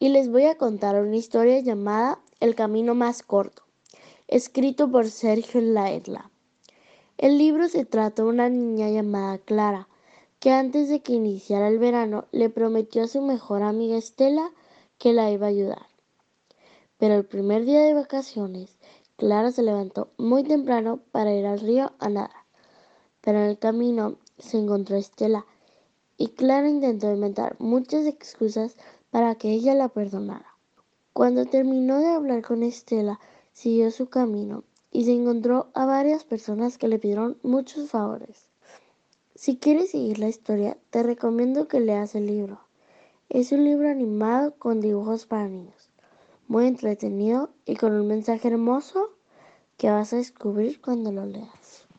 y les voy a contar una historia llamada El camino más corto, escrito por Sergio Laedla. El libro se trata de una niña llamada Clara, que antes de que iniciara el verano le prometió a su mejor amiga Estela que la iba a ayudar. Pero el primer día de vacaciones, Clara se levantó muy temprano para ir al río a nadar. Pero en el camino se encontró Estela, y Clara intentó inventar muchas excusas para que ella la perdonara. Cuando terminó de hablar con Estela, siguió su camino y se encontró a varias personas que le pidieron muchos favores. Si quieres seguir la historia, te recomiendo que leas el libro. Es un libro animado con dibujos para niños, muy entretenido y con un mensaje hermoso que vas a descubrir cuando lo leas.